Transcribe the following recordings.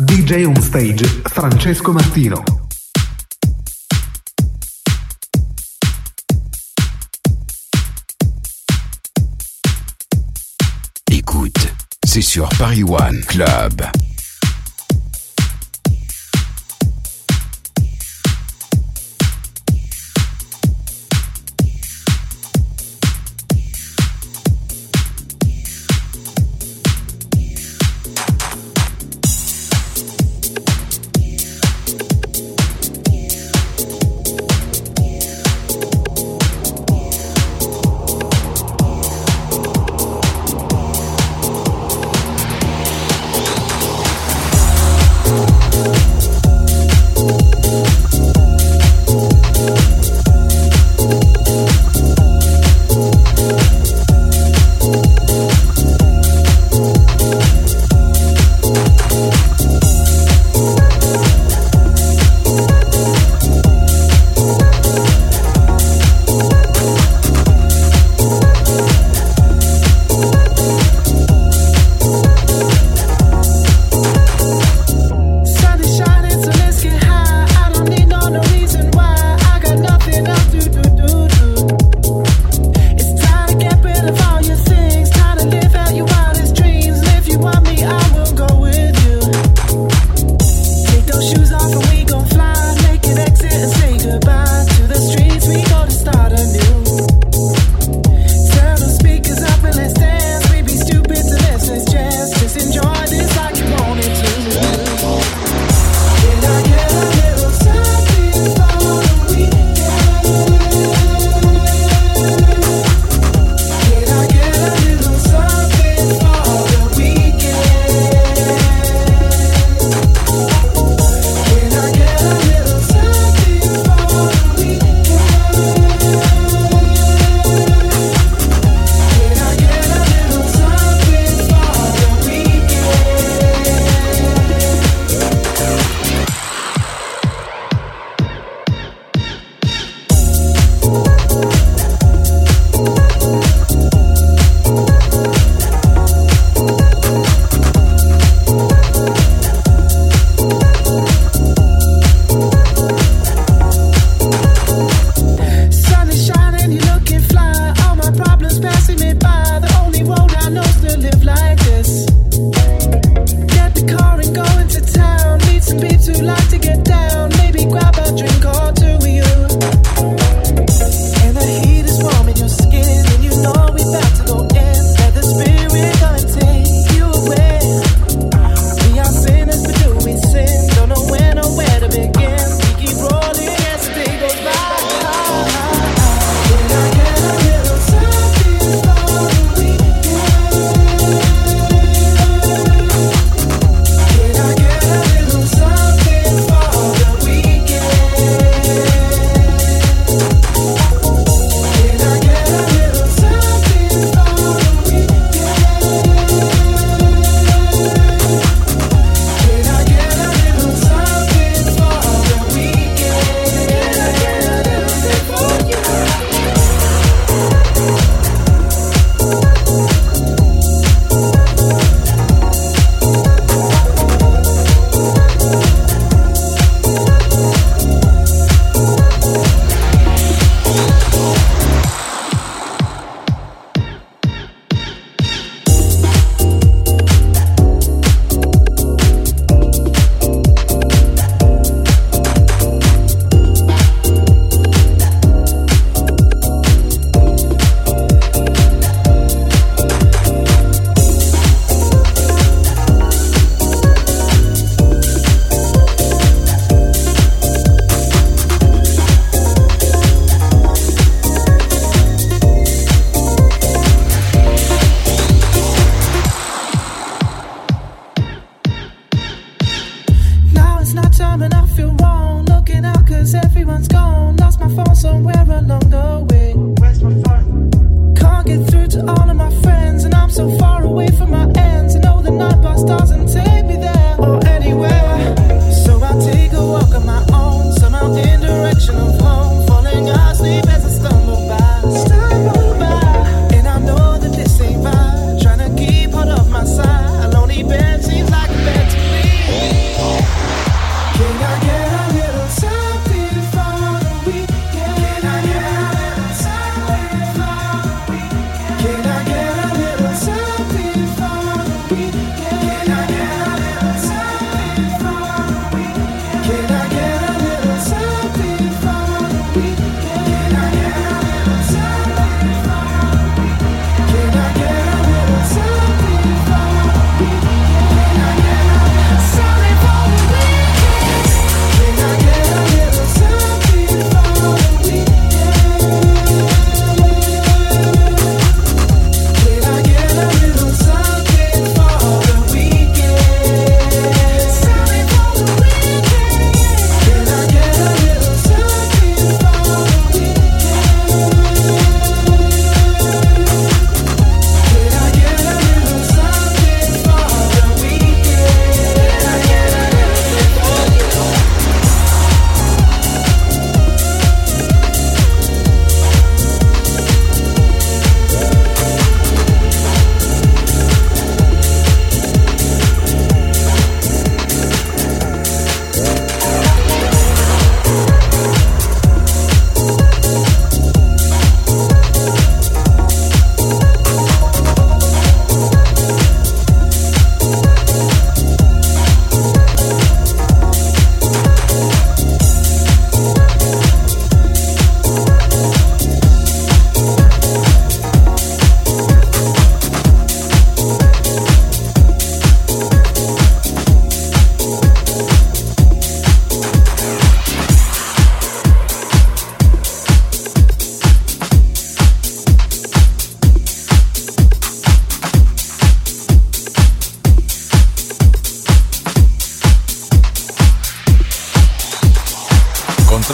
DJ on stage Francesco Martino. Écoute, c'est sur Paris One Club.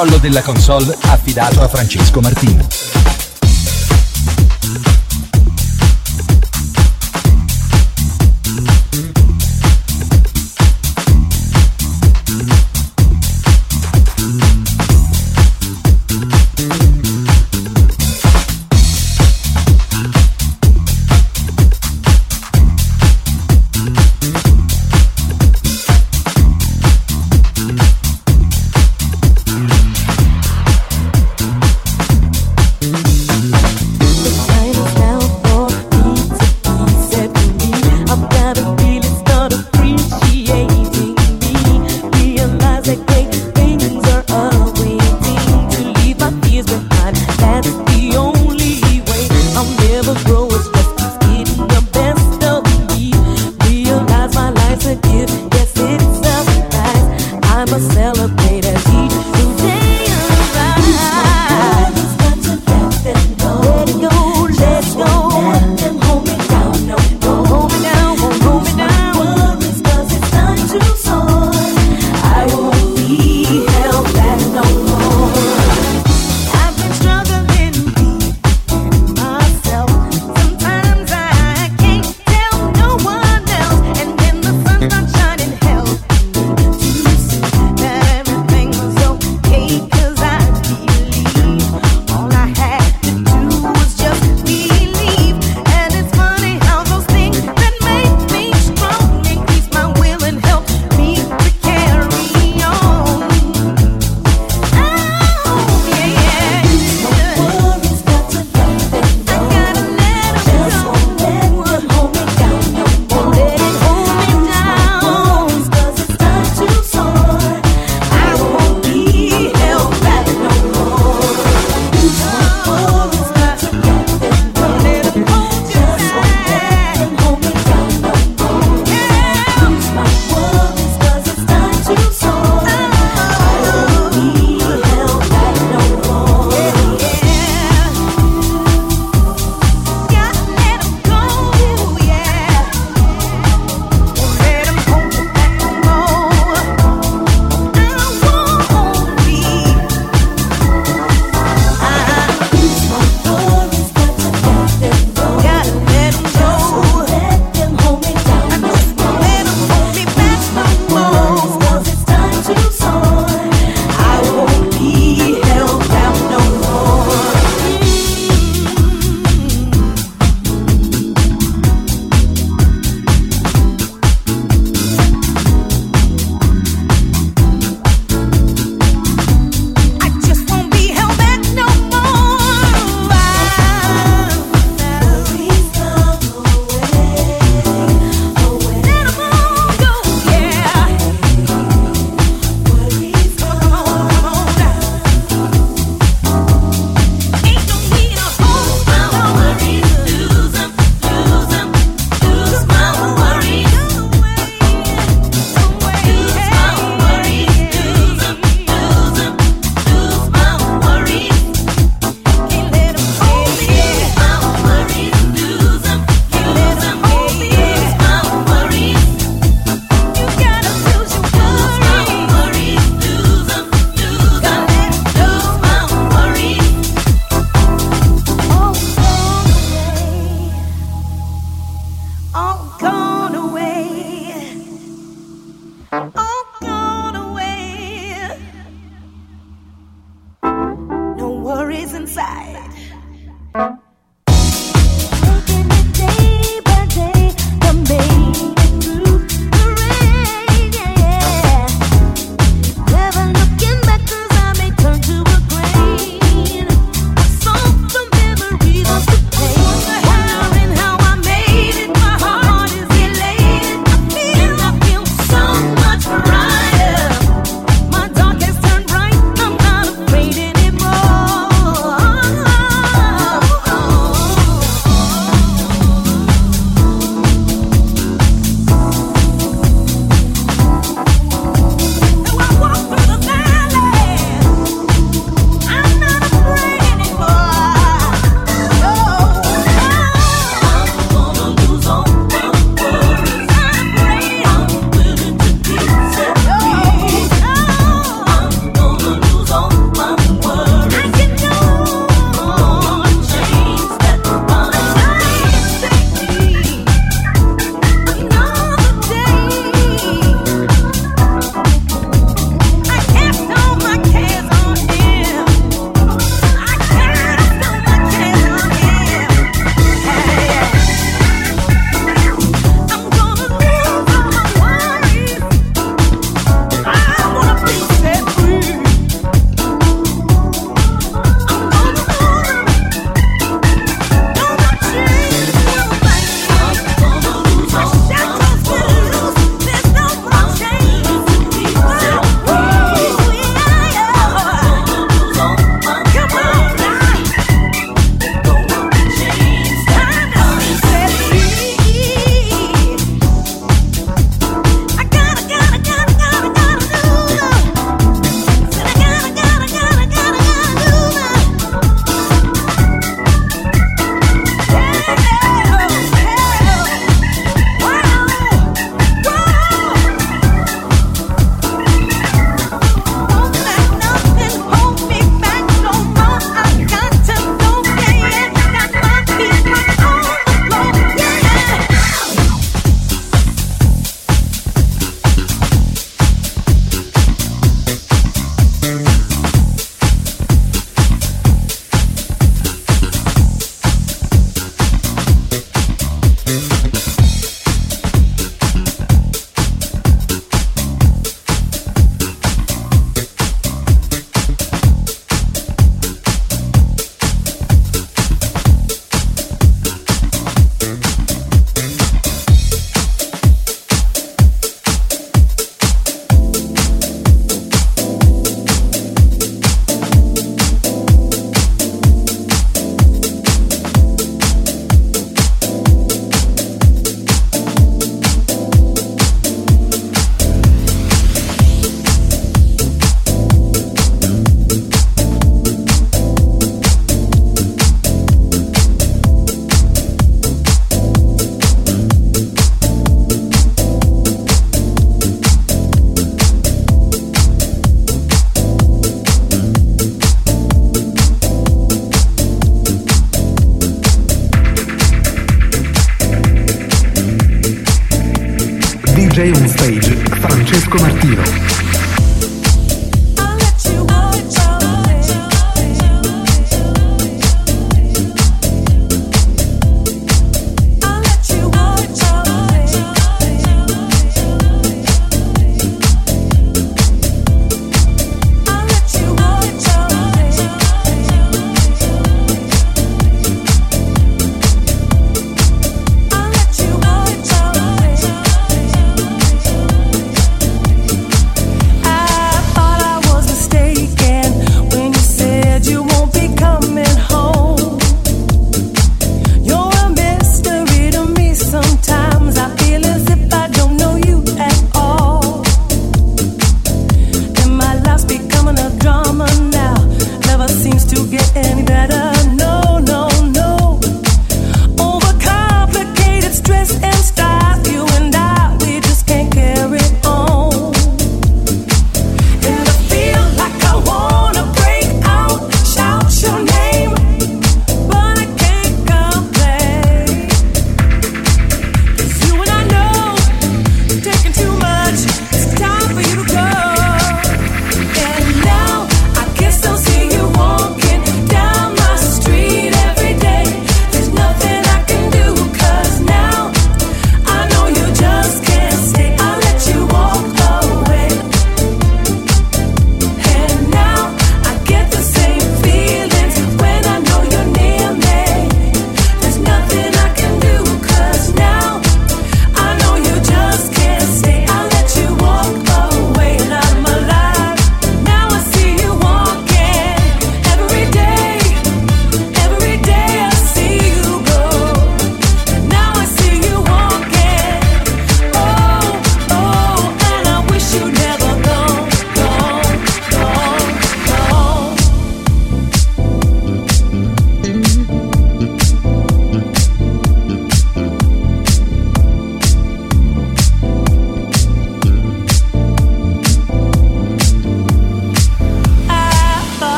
Controllo della console affidato a Francesco Martino.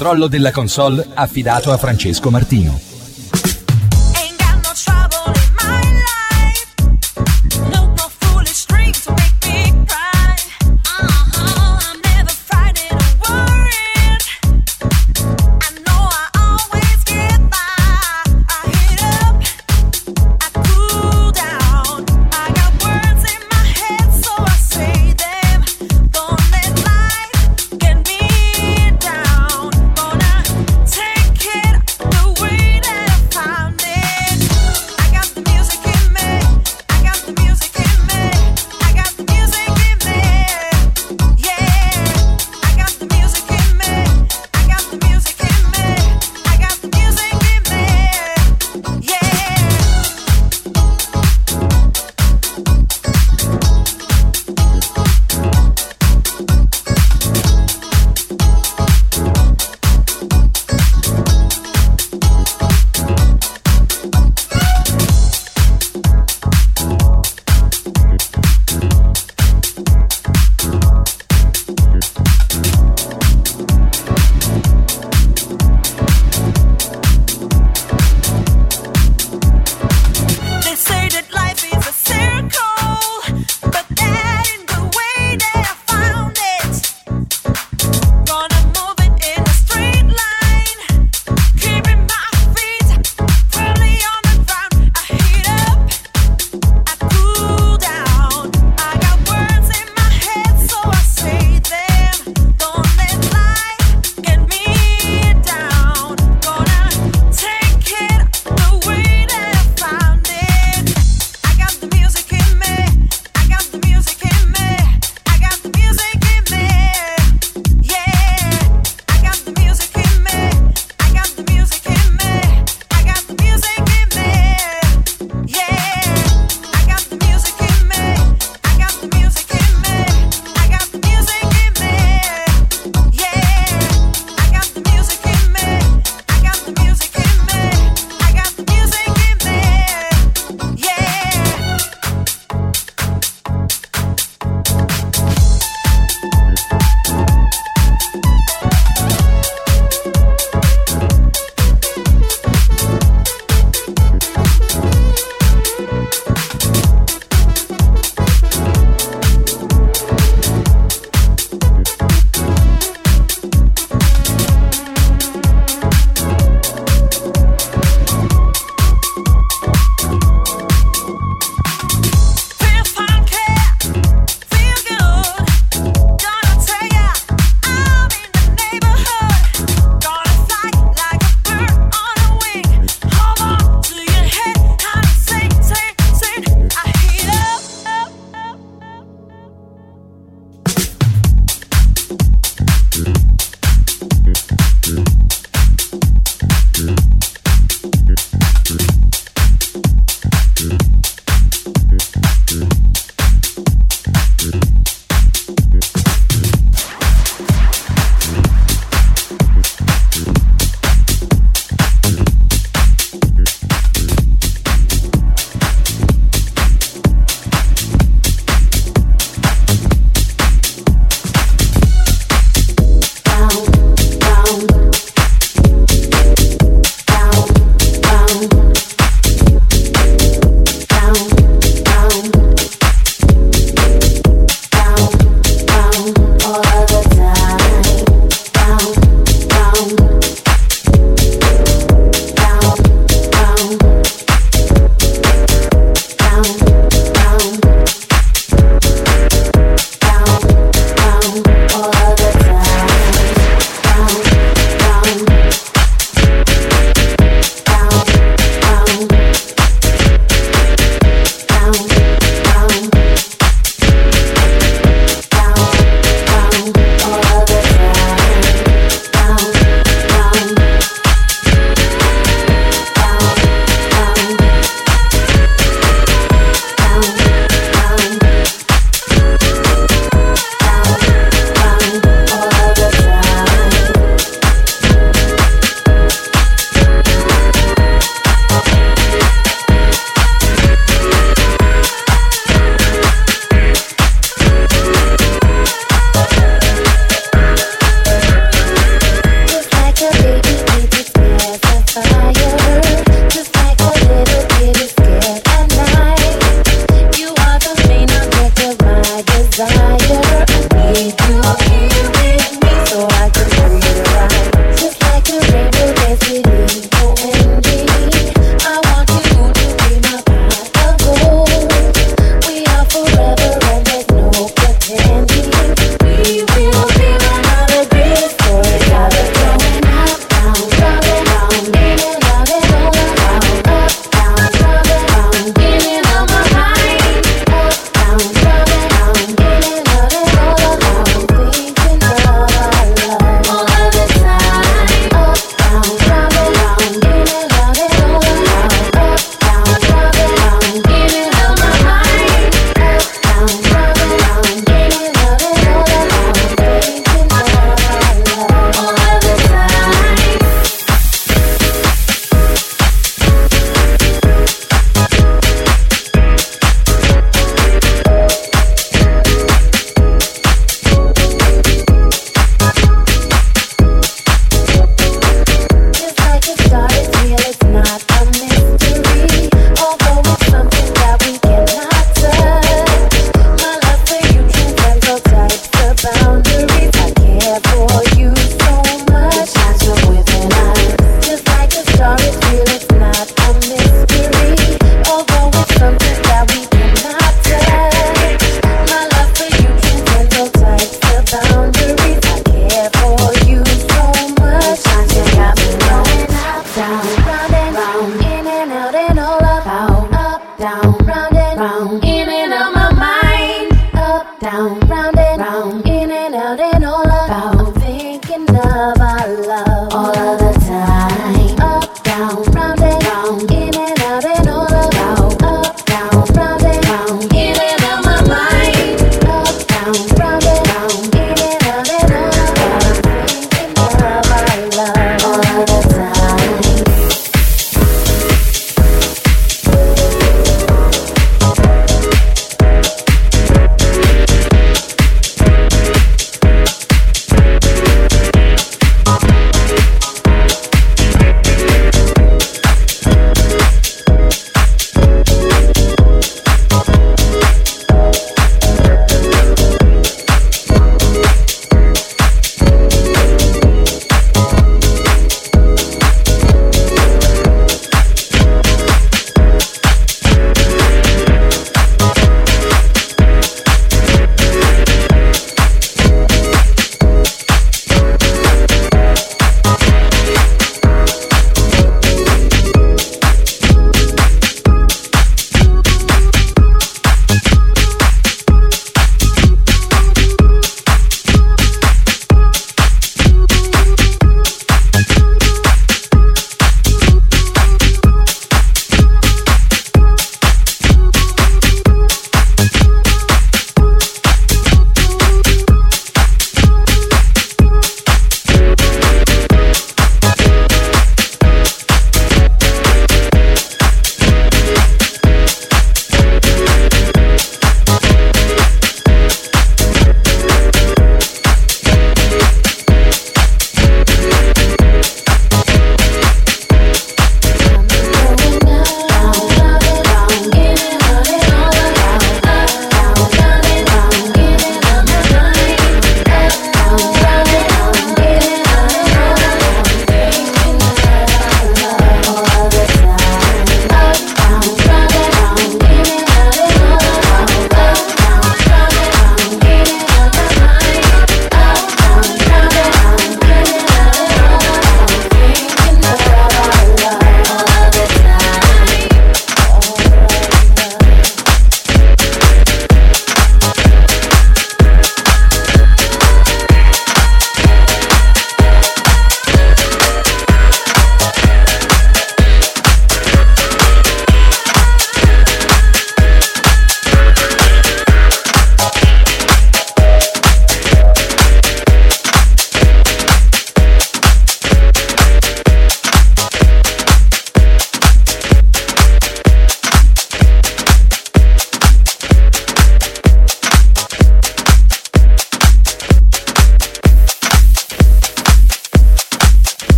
Controllo della console affidato a Francesco Martino.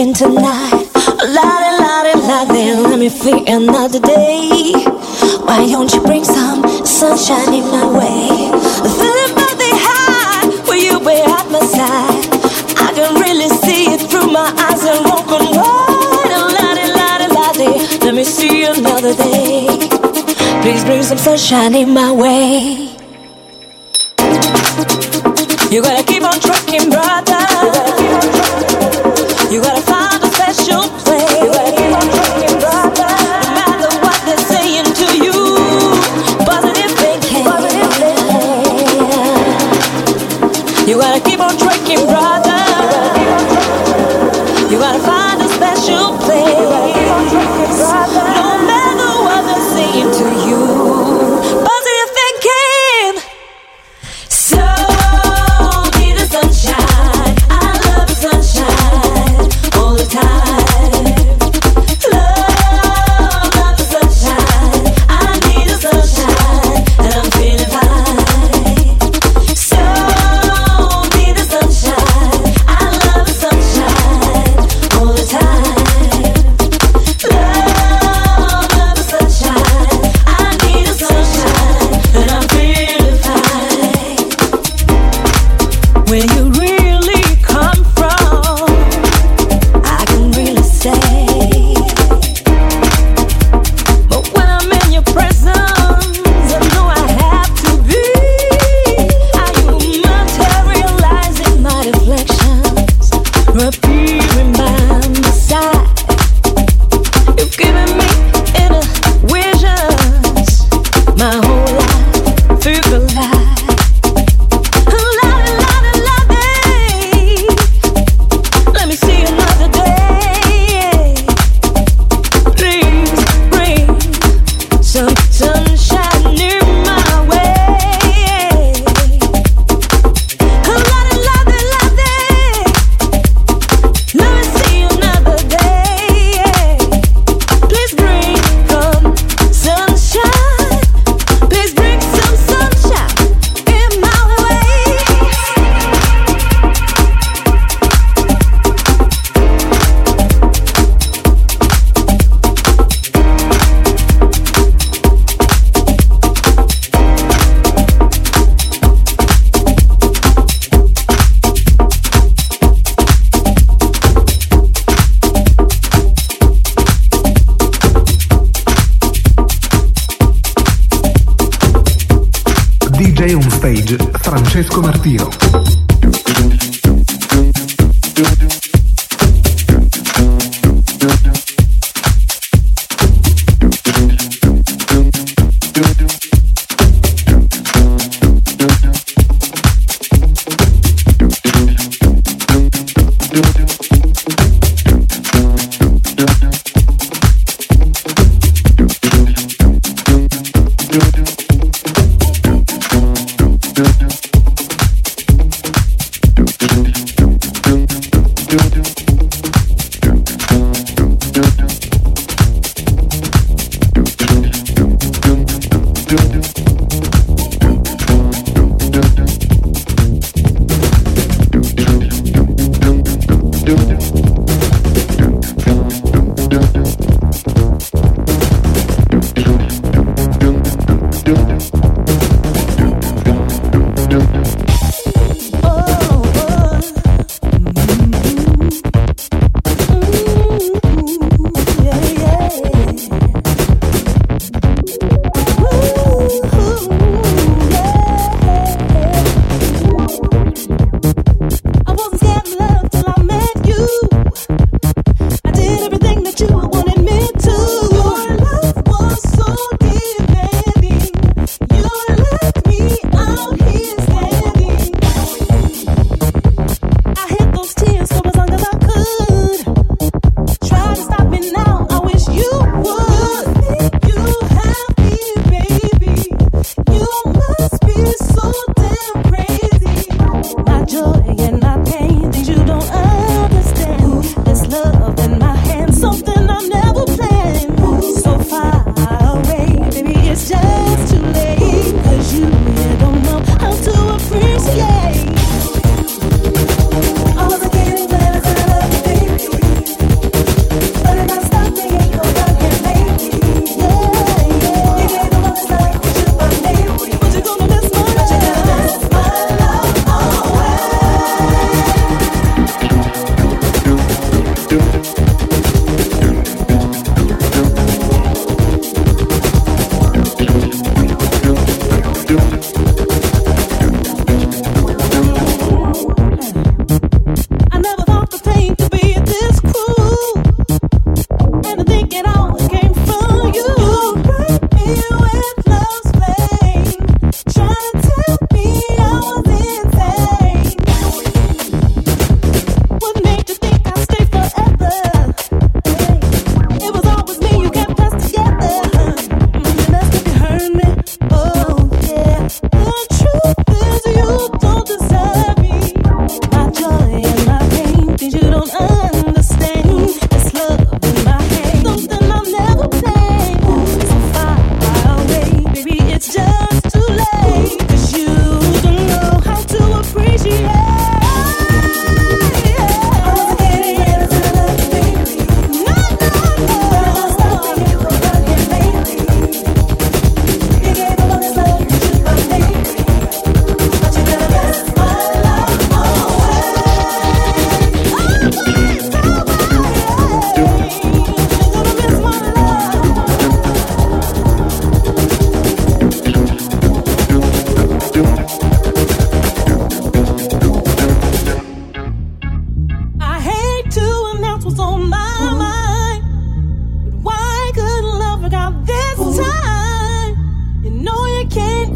feeling tonight. La di la di la di, let me feel another day. Why don't you bring some sunshine in my way? Feeling the high, will you be at my side? I can really see it through my eyes and walk on water. La di la di la di, let me see another day. Please bring some sunshine in my way.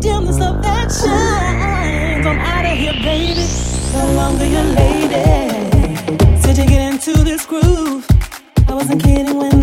dim this love that shines. I'm out of here, baby. No longer your lady. Since you get into this groove. I wasn't kidding when.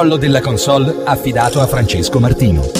Controllo della console affidato a Francesco Martino.